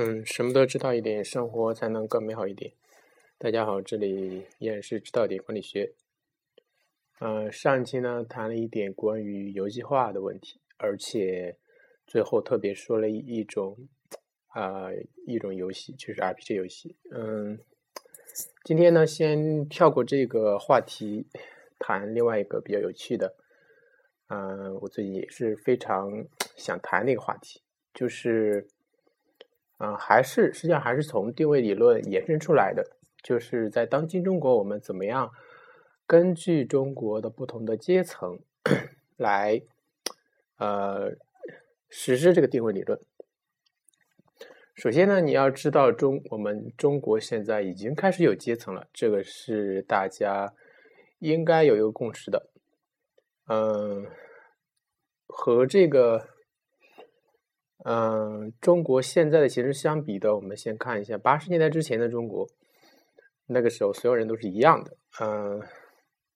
嗯，什么都知道一点，生活才能更美好一点。大家好，这里依然是知道点管理学。嗯，上一期呢谈了一点关于游戏化的问题，而且最后特别说了一一种啊一种游戏，就是 RPG 游戏。嗯，今天呢先跳过这个话题，谈另外一个比较有趣的。嗯，我最近也是非常想谈那个话题，就是。嗯，还是实际上还是从定位理论延伸出来的，就是在当今中国，我们怎么样根据中国的不同的阶层来呃实施这个定位理论。首先呢，你要知道中我们中国现在已经开始有阶层了，这个是大家应该有一个共识的。嗯，和这个。嗯，中国现在的形势相比的，我们先看一下八十年代之前的中国。那个时候，所有人都是一样的。嗯，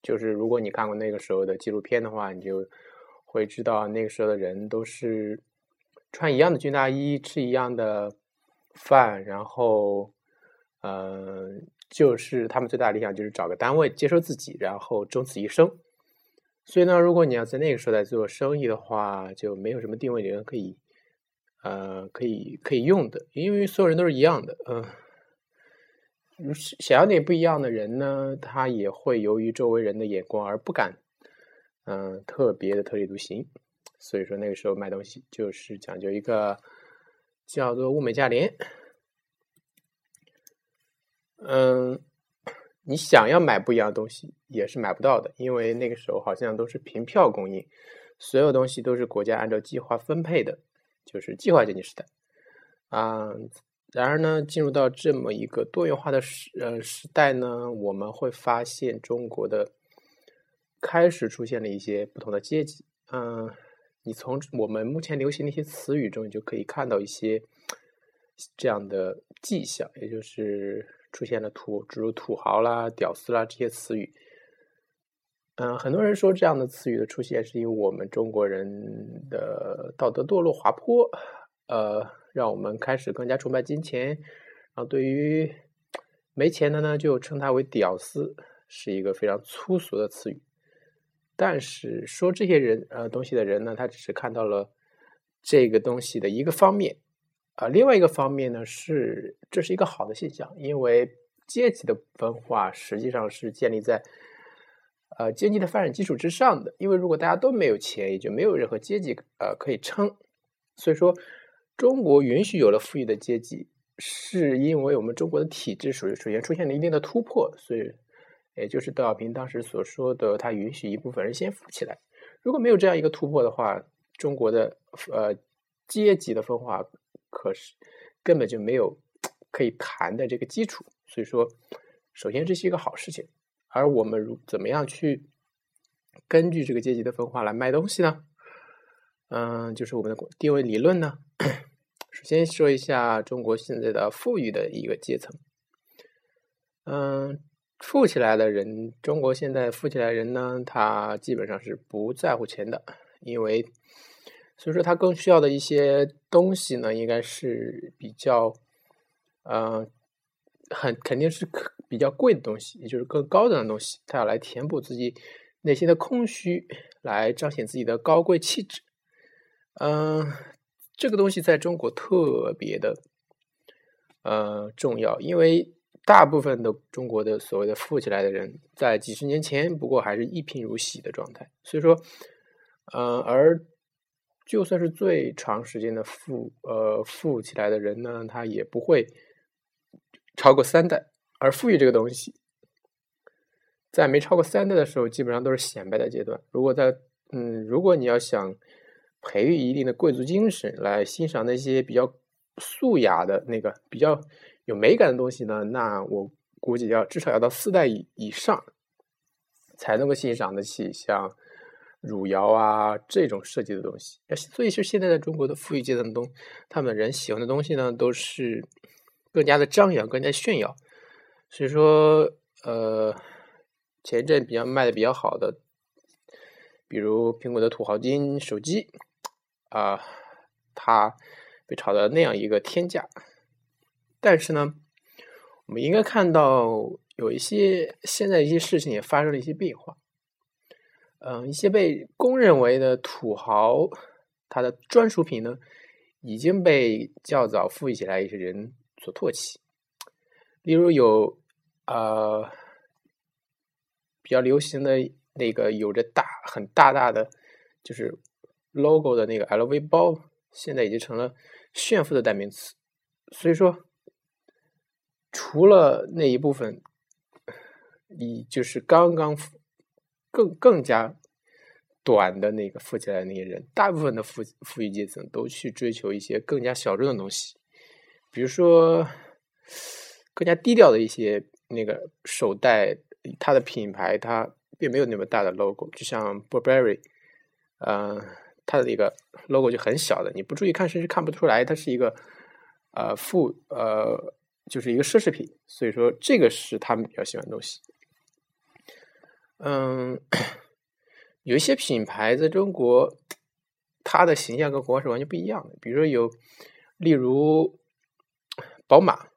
就是如果你看过那个时候的纪录片的话，你就会知道那个时候的人都是穿一样的军大衣，吃一样的饭，然后，嗯，就是他们最大的理想就是找个单位接受自己，然后终此一生。所以呢，如果你要在那个时代做生意的话，就没有什么定位理论可以。呃，可以可以用的，因为所有人都是一样的。嗯，想要点不一样的人呢，他也会由于周围人的眼光而不敢，嗯，特别的特立独行。所以说那个时候卖东西就是讲究一个叫做物美价廉。嗯，你想要买不一样的东西也是买不到的，因为那个时候好像都是凭票供应，所有东西都是国家按照计划分配的。就是计划经济时代啊，然而呢，进入到这么一个多元化的时呃时代呢，我们会发现中国的开始出现了一些不同的阶级。嗯，你从我们目前流行的一些词语中，你就可以看到一些这样的迹象，也就是出现了土，比如土豪啦、屌丝啦这些词语。嗯，很多人说这样的词语的出现是因为我们中国人的道德堕落滑坡，呃，让我们开始更加崇拜金钱，然后对于没钱的呢，就称他为屌丝，是一个非常粗俗的词语。但是说这些人呃东西的人呢，他只是看到了这个东西的一个方面，啊，另外一个方面呢是这是一个好的现象，因为阶级的分化实际上是建立在。呃，经济的发展基础之上的，因为如果大家都没有钱，也就没有任何阶级呃可以撑。所以说，中国允许有了富裕的阶级，是因为我们中国的体制属于首先出现了一定的突破。所以，也就是邓小平当时所说的，他允许一部分人先富起来。如果没有这样一个突破的话，中国的呃阶级的分化可是根本就没有 可以谈的这个基础。所以说，首先这是一个好事情。而我们如怎么样去根据这个阶级的分化来卖东西呢？嗯，就是我们的定位理论呢。首先说一下中国现在的富裕的一个阶层。嗯，富起来的人，中国现在富起来人呢，他基本上是不在乎钱的，因为所以说他更需要的一些东西呢，应该是比较，嗯。很肯定是可比较贵的东西，也就是更高档的东西，他要来填补自己内心的空虚，来彰显自己的高贵气质。嗯，这个东西在中国特别的呃重要，因为大部分的中国的所谓的富起来的人，在几十年前不过还是一贫如洗的状态，所以说，嗯，而就算是最长时间的富呃富起来的人呢，他也不会。超过三代，而富裕这个东西，在没超过三代的时候，基本上都是显摆的阶段。如果在嗯，如果你要想培育一定的贵族精神，来欣赏那些比较素雅的那个比较有美感的东西呢，那我估计要至少要到四代以以上，才能够欣赏得起像汝窑啊这种设计的东西。所以，是现在在中国的富裕阶层中，他们人喜欢的东西呢，都是。更加的张扬，更加炫耀，所以说，呃，前一阵比较卖的比较好的，比如苹果的土豪金手机，啊，它被炒到那样一个天价，但是呢，我们应该看到有一些现在一些事情也发生了一些变化。嗯，一些被公认为的土豪，他的专属品呢，已经被较早富裕起来一些人所唾弃。例如有呃比较流行的那个有着大很大大的就是 logo 的那个 LV 包，现在已经成了炫富的代名词。所以说，除了那一部分，你就是刚刚。更更加短的那个富起来的那些人，大部分的富富裕阶层都去追求一些更加小众的东西，比如说更加低调的一些那个手袋，它的品牌它并没有那么大的 logo，就像 Burberry，呃，它的那个 logo 就很小的，你不注意看甚至看不出来它是一个呃富呃就是一个奢侈品，所以说这个是他们比较喜欢的东西。嗯，有一些品牌在中国，它的形象跟国外是完全不一样的。比如说有，例如宝马，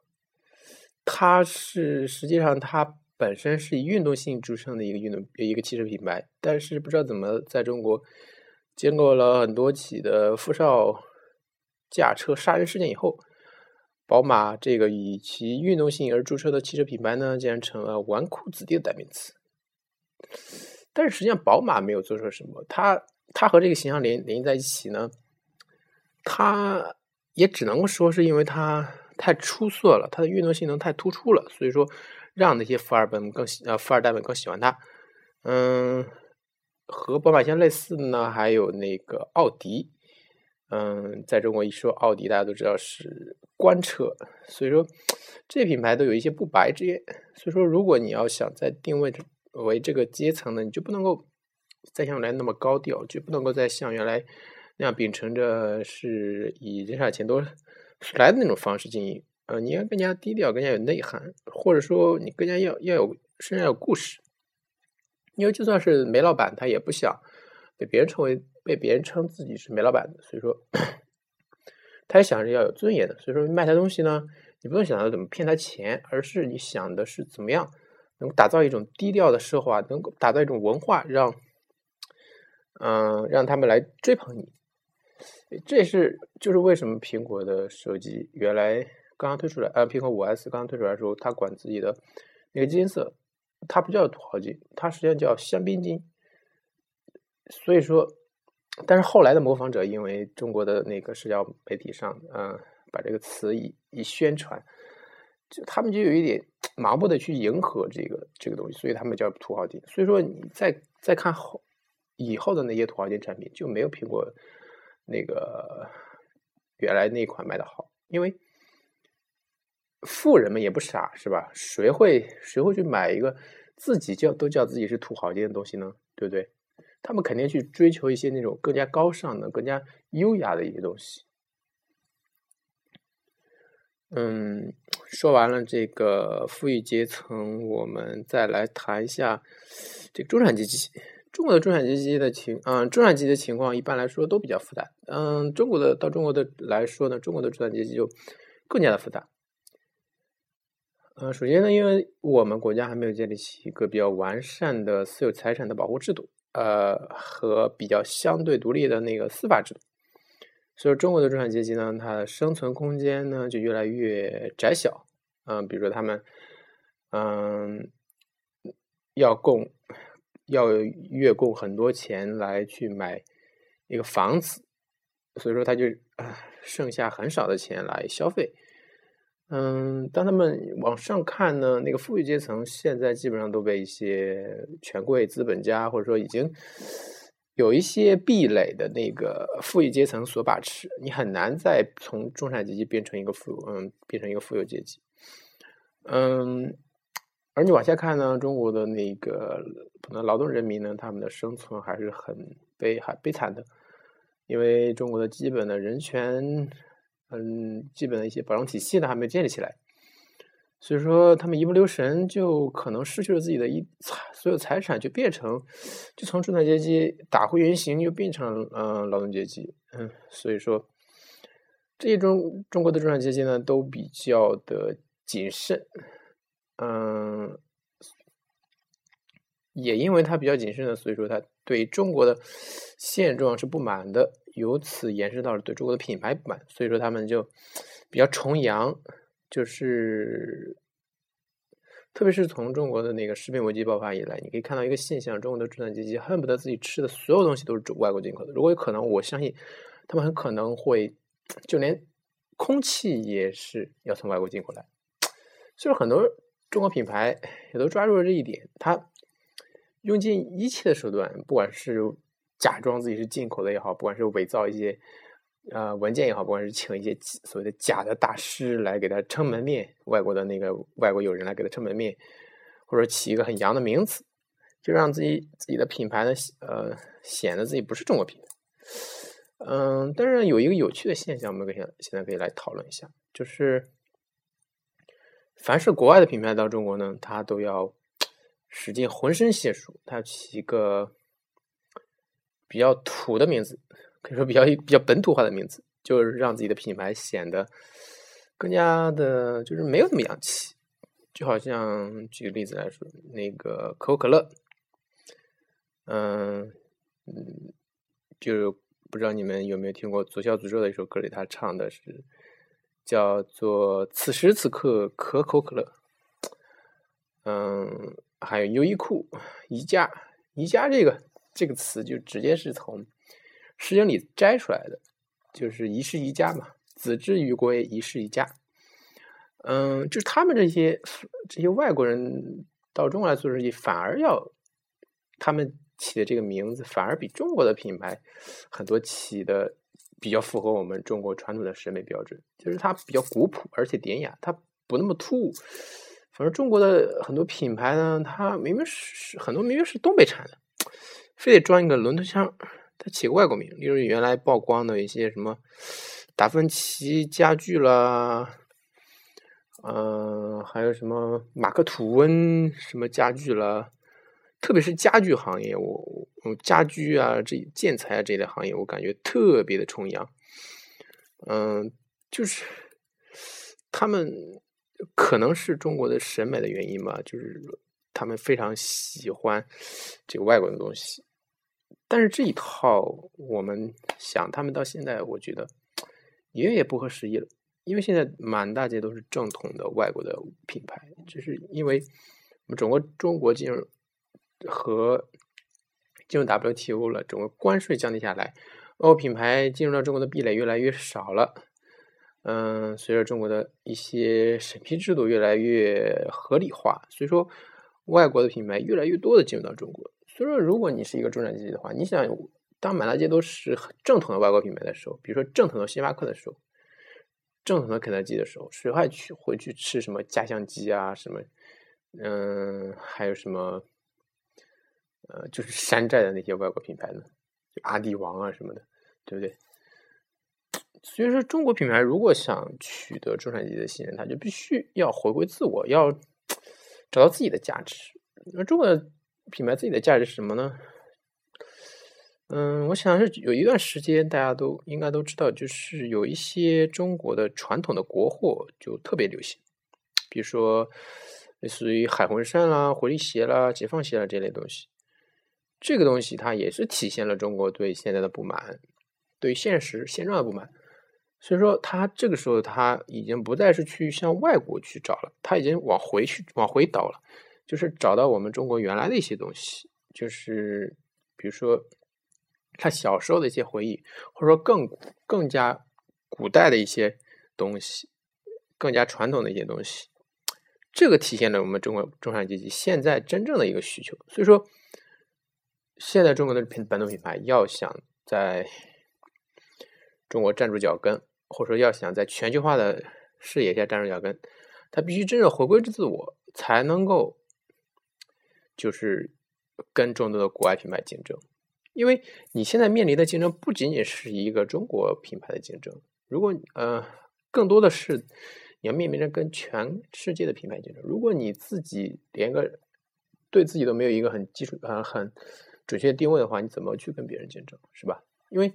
它是实际上它本身是以运动性著称的一个运动一个汽车品牌，但是不知道怎么在中国经过了很多起的富少驾车杀人事件以后，宝马这个以其运动性而著称的汽车品牌呢，竟然成了纨绔子弟的代名词。但是实际上，宝马没有做出什么，它它和这个形象连联系在一起呢，它也只能说是因为它太出色了，它的运动性能太突出了，所以说让那些富二代们更喜呃富二代们更喜欢它。嗯，和宝马相类似的呢，还有那个奥迪。嗯，在中国一说奥迪，大家都知道是官车，所以说这些品牌都有一些不白之言。所以说，如果你要想在定位为这个阶层呢，你就不能够再像原来那么高调，就不能够再像原来那样秉承着是以人少钱多来的那种方式经营。呃，你要更加低调，更加有内涵，或者说你更加要要有身上有故事。因为就算是煤老板，他也不想被别人称为被别人称自己是煤老板的，所以说他也想着要有尊严的。所以说卖他东西呢，你不用想着怎么骗他钱，而是你想的是怎么样。能打造一种低调的奢华，能够打造一种文化，让嗯让他们来追捧你。这是就是为什么苹果的手机原来刚刚推出来，呃，苹果五 S 刚刚推出来的时候，它管自己的那个金色，它不叫土豪金，它实际上叫香槟金。所以说，但是后来的模仿者因为中国的那个社交媒体上，嗯，把这个词一一宣传。就他们就有一点盲目的去迎合这个这个东西，所以他们叫土豪金。所以说你再再看后以后的那些土豪金产品，就没有苹果那个原来那款卖的好。因为富人们也不傻，是吧？谁会谁会去买一个自己叫都叫自己是土豪金的东西呢？对不对？他们肯定去追求一些那种更加高尚的、更加优雅的一些东西。嗯，说完了这个富裕阶层，我们再来谈一下这个中产阶级。中国的中产阶级的情，嗯，中产阶级的情况一般来说都比较复杂。嗯，中国的到中国的来说呢，中国的中产阶级就更加的复杂。嗯，首先呢，因为我们国家还没有建立起一个比较完善的私有财产的保护制度，呃，和比较相对独立的那个司法制度。所以，中国的中产阶级呢，它的生存空间呢就越来越窄小。嗯，比如说他们，嗯，要供，要月供很多钱来去买一个房子，所以说他就剩下很少的钱来消费。嗯，当他们往上看呢，那个富裕阶层现在基本上都被一些权贵资本家或者说已经。有一些壁垒的那个富裕阶层所把持，你很难再从中产阶级变成一个富，嗯，变成一个富有阶级，嗯，而你往下看呢，中国的那个可能劳动人民呢，他们的生存还是很悲，还悲惨的，因为中国的基本的人权，嗯，基本的一些保障体系呢，还没建立起来。所以说，他们一不留神就可能失去了自己的一财所有财产，就变成就从中产阶级打回原形，又变成了嗯劳动阶级。嗯，所以说，这些中中国的中产阶级呢，都比较的谨慎，嗯，也因为他比较谨慎的，所以说他对中国的现状是不满的，由此延伸到了对中国的品牌不满，所以说他们就比较崇洋，就是特别是从中国的那个食品危机爆发以来，你可以看到一个现象：中国的中产阶级恨不得自己吃的所有东西都是外国进口的。如果有可能，我相信他们很可能会。就连空气也是要从外国进口来，就是很多中国品牌也都抓住了这一点，他用尽一切的手段，不管是假装自己是进口的也好，不管是伪造一些呃文件也好，不管是请一些所谓的假的大师来给他撑门面，外国的那个外国友人来给他撑门面，或者起一个很洋的名字，就让自己自己的品牌呢，呃，显得自己不是中国品牌。嗯，但是有一个有趣的现象，我们可以现在可以来讨论一下，就是凡是国外的品牌到中国呢，它都要使尽浑身解数，它起一个比较土的名字，可以说比较比较本土化的名字，就是让自己的品牌显得更加的，就是没有那么洋气。就好像举个例子来说，那个可口可乐，嗯嗯，就。不知道你们有没有听过《左小诅咒》的一首歌里，他唱的是叫做“此时此刻可口可乐”。嗯，还有优衣库、宜家、宜家这个这个词就直接是从《诗经》里摘出来的，就是“宜室宜家”嘛，“子之于归，宜室宜家”。嗯，就是他们这些这些外国人到中国来做生意，反而要他们。起的这个名字反而比中国的品牌很多起的比较符合我们中国传统的审美标准，就是它比较古朴而且典雅，它不那么突兀。反正中国的很多品牌呢，它明明是很多明明是东北产的，非得装一个伦敦腔，它起个外国名，例如原来曝光的一些什么达芬奇家具啦，嗯，还有什么马克吐温什么家具啦。特别是家具行业，我我家居啊，这建材啊这类行业，我感觉特别的崇洋。嗯，就是他们可能是中国的审美的原因吧，就是他们非常喜欢这个外国的东西。但是这一套，我们想他们到现在，我觉得也也不合时宜了，因为现在满大街都是正统的外国的品牌，就是因为我们整个中国进入。和进入 WTO 了，整个关税降低下来，欧品牌进入到中国的壁垒越来越少了。嗯，随着中国的一些审批制度越来越合理化，所以说外国的品牌越来越多的进入到中国。所以说，如果你是一个中产阶级的话，你想当满大街都是正统的外国品牌的时候，比如说正统的星巴克的时候，正统的肯德基的时候，谁还去会去吃什么家乡鸡啊？什么嗯，还有什么？呃，就是山寨的那些外国品牌呢，就阿迪王啊什么的，对不对？所以说，中国品牌如果想取得中产阶级的信任，它就必须要回归自我，要找到自己的价值。那中国品牌自己的价值是什么呢？嗯，我想是有一段时间大家都应该都知道，就是有一些中国的传统的国货就特别流行，比如说类似于海魂衫啦、回力鞋啦、解放鞋啦这类东西。这个东西它也是体现了中国对现在的不满，对现实现状的不满。所以说，他这个时候他已经不再是去向外国去找了，他已经往回去往回倒了，就是找到我们中国原来的一些东西，就是比如说他小时候的一些回忆，或者说更更加古代的一些东西，更加传统的一些东西。这个体现了我们中国中产阶级现在真正的一个需求。所以说。现在中国的品本土品牌要想在中国站住脚跟，或者说要想在全球化的视野下站住脚跟，它必须真正回归自我，才能够就是跟众多的国外品牌竞争。因为你现在面临的竞争不仅仅是一个中国品牌的竞争，如果呃更多的是你要面临着跟全世界的品牌竞争。如果你自己连个对自己都没有一个很基础呃很准确定位的话，你怎么去跟别人竞争，是吧？因为，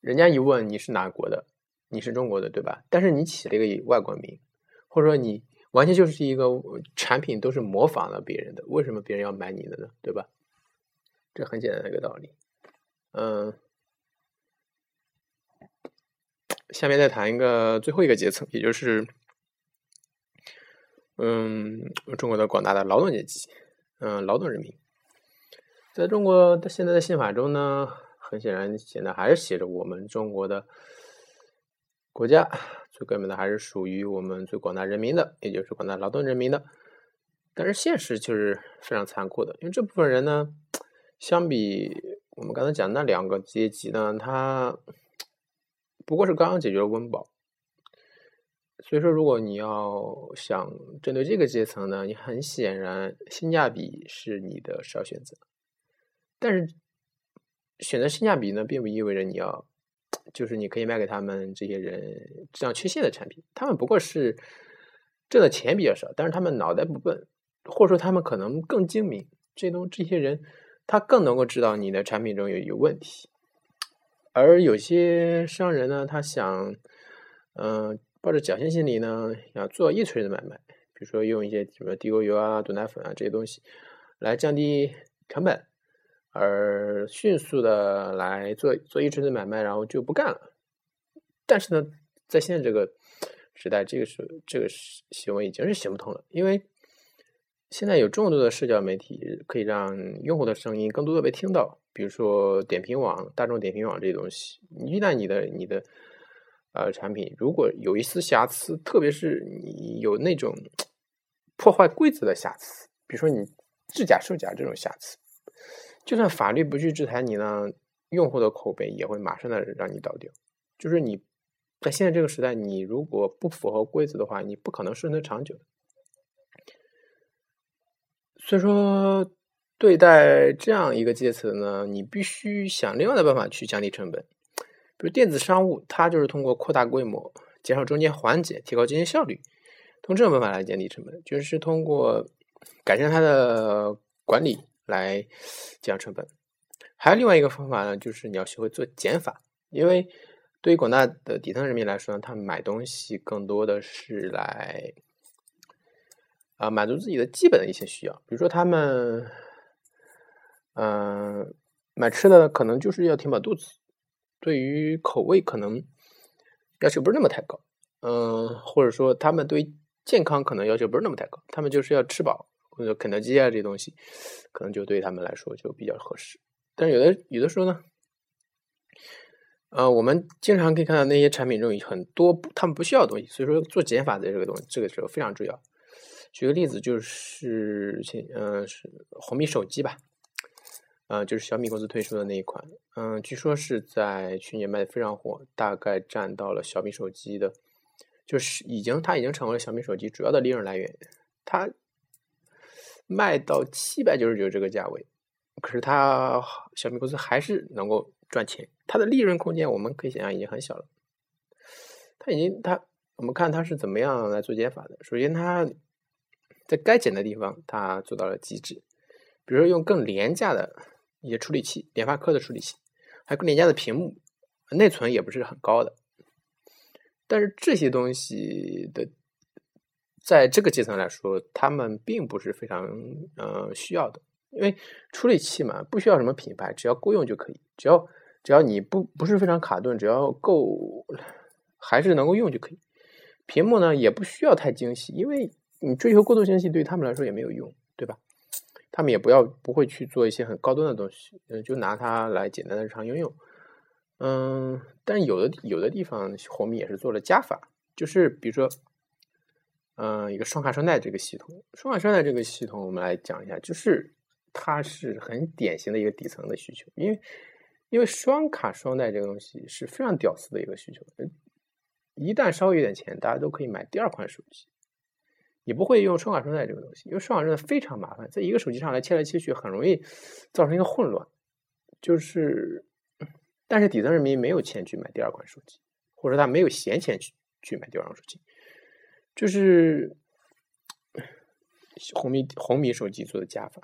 人家一问你是哪国的，你是中国的，对吧？但是你起了一个外国名，或者说你完全就是一个产品都是模仿了别人的，为什么别人要买你的呢？对吧？这很简单的一个道理。嗯，下面再谈一个最后一个阶层，也就是嗯中国的广大的劳动阶级，嗯，劳动人民。在中国的现在的宪法中呢，很显然现在还是写着我们中国的国家最根本的还是属于我们最广大人民的，也就是广大劳动人民的。但是现实就是非常残酷的，因为这部分人呢，相比我们刚才讲那两个阶级呢，他不过是刚刚解决了温饱。所以说，如果你要想针对这个阶层呢，你很显然性价比是你的首要选择。但是选择性价比呢，并不意味着你要，就是你可以卖给他们这些人质量缺陷的产品。他们不过是挣的钱比较少，但是他们脑袋不笨，或者说他们可能更精明。这东这些人，他更能够知道你的产品中有有问题。而有些商人呢，他想，嗯，抱着侥幸心理呢，要做一锤子买卖，比如说用一些什么地沟油啊、毒奶粉啊这些东西来降低成本。而迅速的来做做一锤子买卖，然后就不干了。但是呢，在现在这个时代，这个是这个行为已经是行不通了，因为现在有众多的社交媒体可以让用户的声音更多的被听到，比如说点评网、大众点评网这些东西。一旦你的你的呃产品如果有一丝瑕疵，特别是你有那种破坏规则的瑕疵，比如说你制假售假这种瑕疵。就算法律不去制裁你呢，用户的口碑也会马上的让你倒掉。就是你在现在这个时代，你如果不符合规则的话，你不可能生存长久。所以说，对待这样一个阶层呢，你必须想另外的办法去降低成本。比如电子商务，它就是通过扩大规模、减少中间环节、提高经营效率，通过这种办法来降低成本，就是通过改善它的管理。来降成本，还有另外一个方法呢，就是你要学会做减法。因为对于广大的底层人民来说呢，他们买东西更多的是来啊满足自己的基本的一些需要，比如说他们嗯买吃的可能就是要填饱肚子，对于口味可能要求不是那么太高，嗯，或者说他们对健康可能要求不是那么太高，他们就是要吃饱。或者肯德基啊这东西，可能就对他们来说就比较合适。但是有的有的时候呢，呃，我们经常可以看到那些产品中有很多他们不需要的东西，所以说做减法的这个东西，这个时候非常重要。举个例子，就是前嗯是红米手机吧，呃，就是小米公司推出的那一款，嗯，据说是在去年卖的非常火，大概占到了小米手机的，就是已经它已经成为了小米手机主要的利润来源，它。卖到七百九十九这个价位，可是它小米公司还是能够赚钱，它的利润空间我们可以想象已经很小了。它已经它我们看它是怎么样来做减法的。首先，它在该减的地方它做到了极致，比如说用更廉价的一些处理器，联发科的处理器，还更廉价的屏幕，内存也不是很高的。但是这些东西的。在这个阶层来说，他们并不是非常呃需要的，因为处理器嘛，不需要什么品牌，只要够用就可以。只要只要你不不是非常卡顿，只要够还是能够用就可以。屏幕呢也不需要太精细，因为你追求过度精细对他们来说也没有用，对吧？他们也不要不会去做一些很高端的东西，嗯，就拿它来简单的日常应用。嗯，但有的有的地方红米也是做了加法，就是比如说。嗯，一个双卡双待这个系统，双卡双待这个系统，我们来讲一下，就是它是很典型的一个底层的需求，因为因为双卡双待这个东西是非常屌丝的一个需求，一旦稍微有点钱，大家都可以买第二款手机，你不会用双卡双待这个东西，因为双卡双待非常麻烦，在一个手机上来切来切去，很容易造成一个混乱，就是，但是底层人民没有钱去买第二款手机，或者他没有闲钱去去买第二款手机。就是红米红米手机做的加法，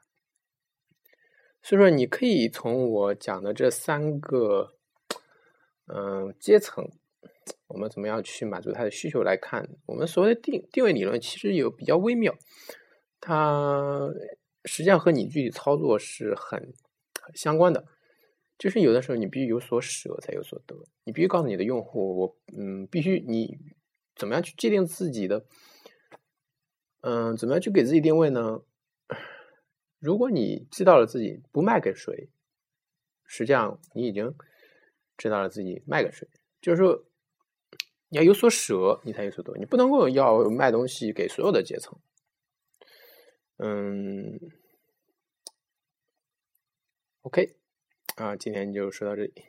所以说你可以从我讲的这三个嗯，阶层，我们怎么样去满足他的需求来看？我们所谓的定定位理论其实有比较微妙，它实际上和你具体操作是很相关的。就是有的时候你必须有所舍才有所得，你必须告诉你的用户，我嗯，必须你怎么样去界定自己的，嗯，怎么样去给自己定位呢？如果你知道了自己不卖给谁，实际上你已经知道了自己卖给谁，就是说你要有所舍，你才有所得，你不能够要卖东西给所有的阶层，嗯，OK。啊，今天就说到这里。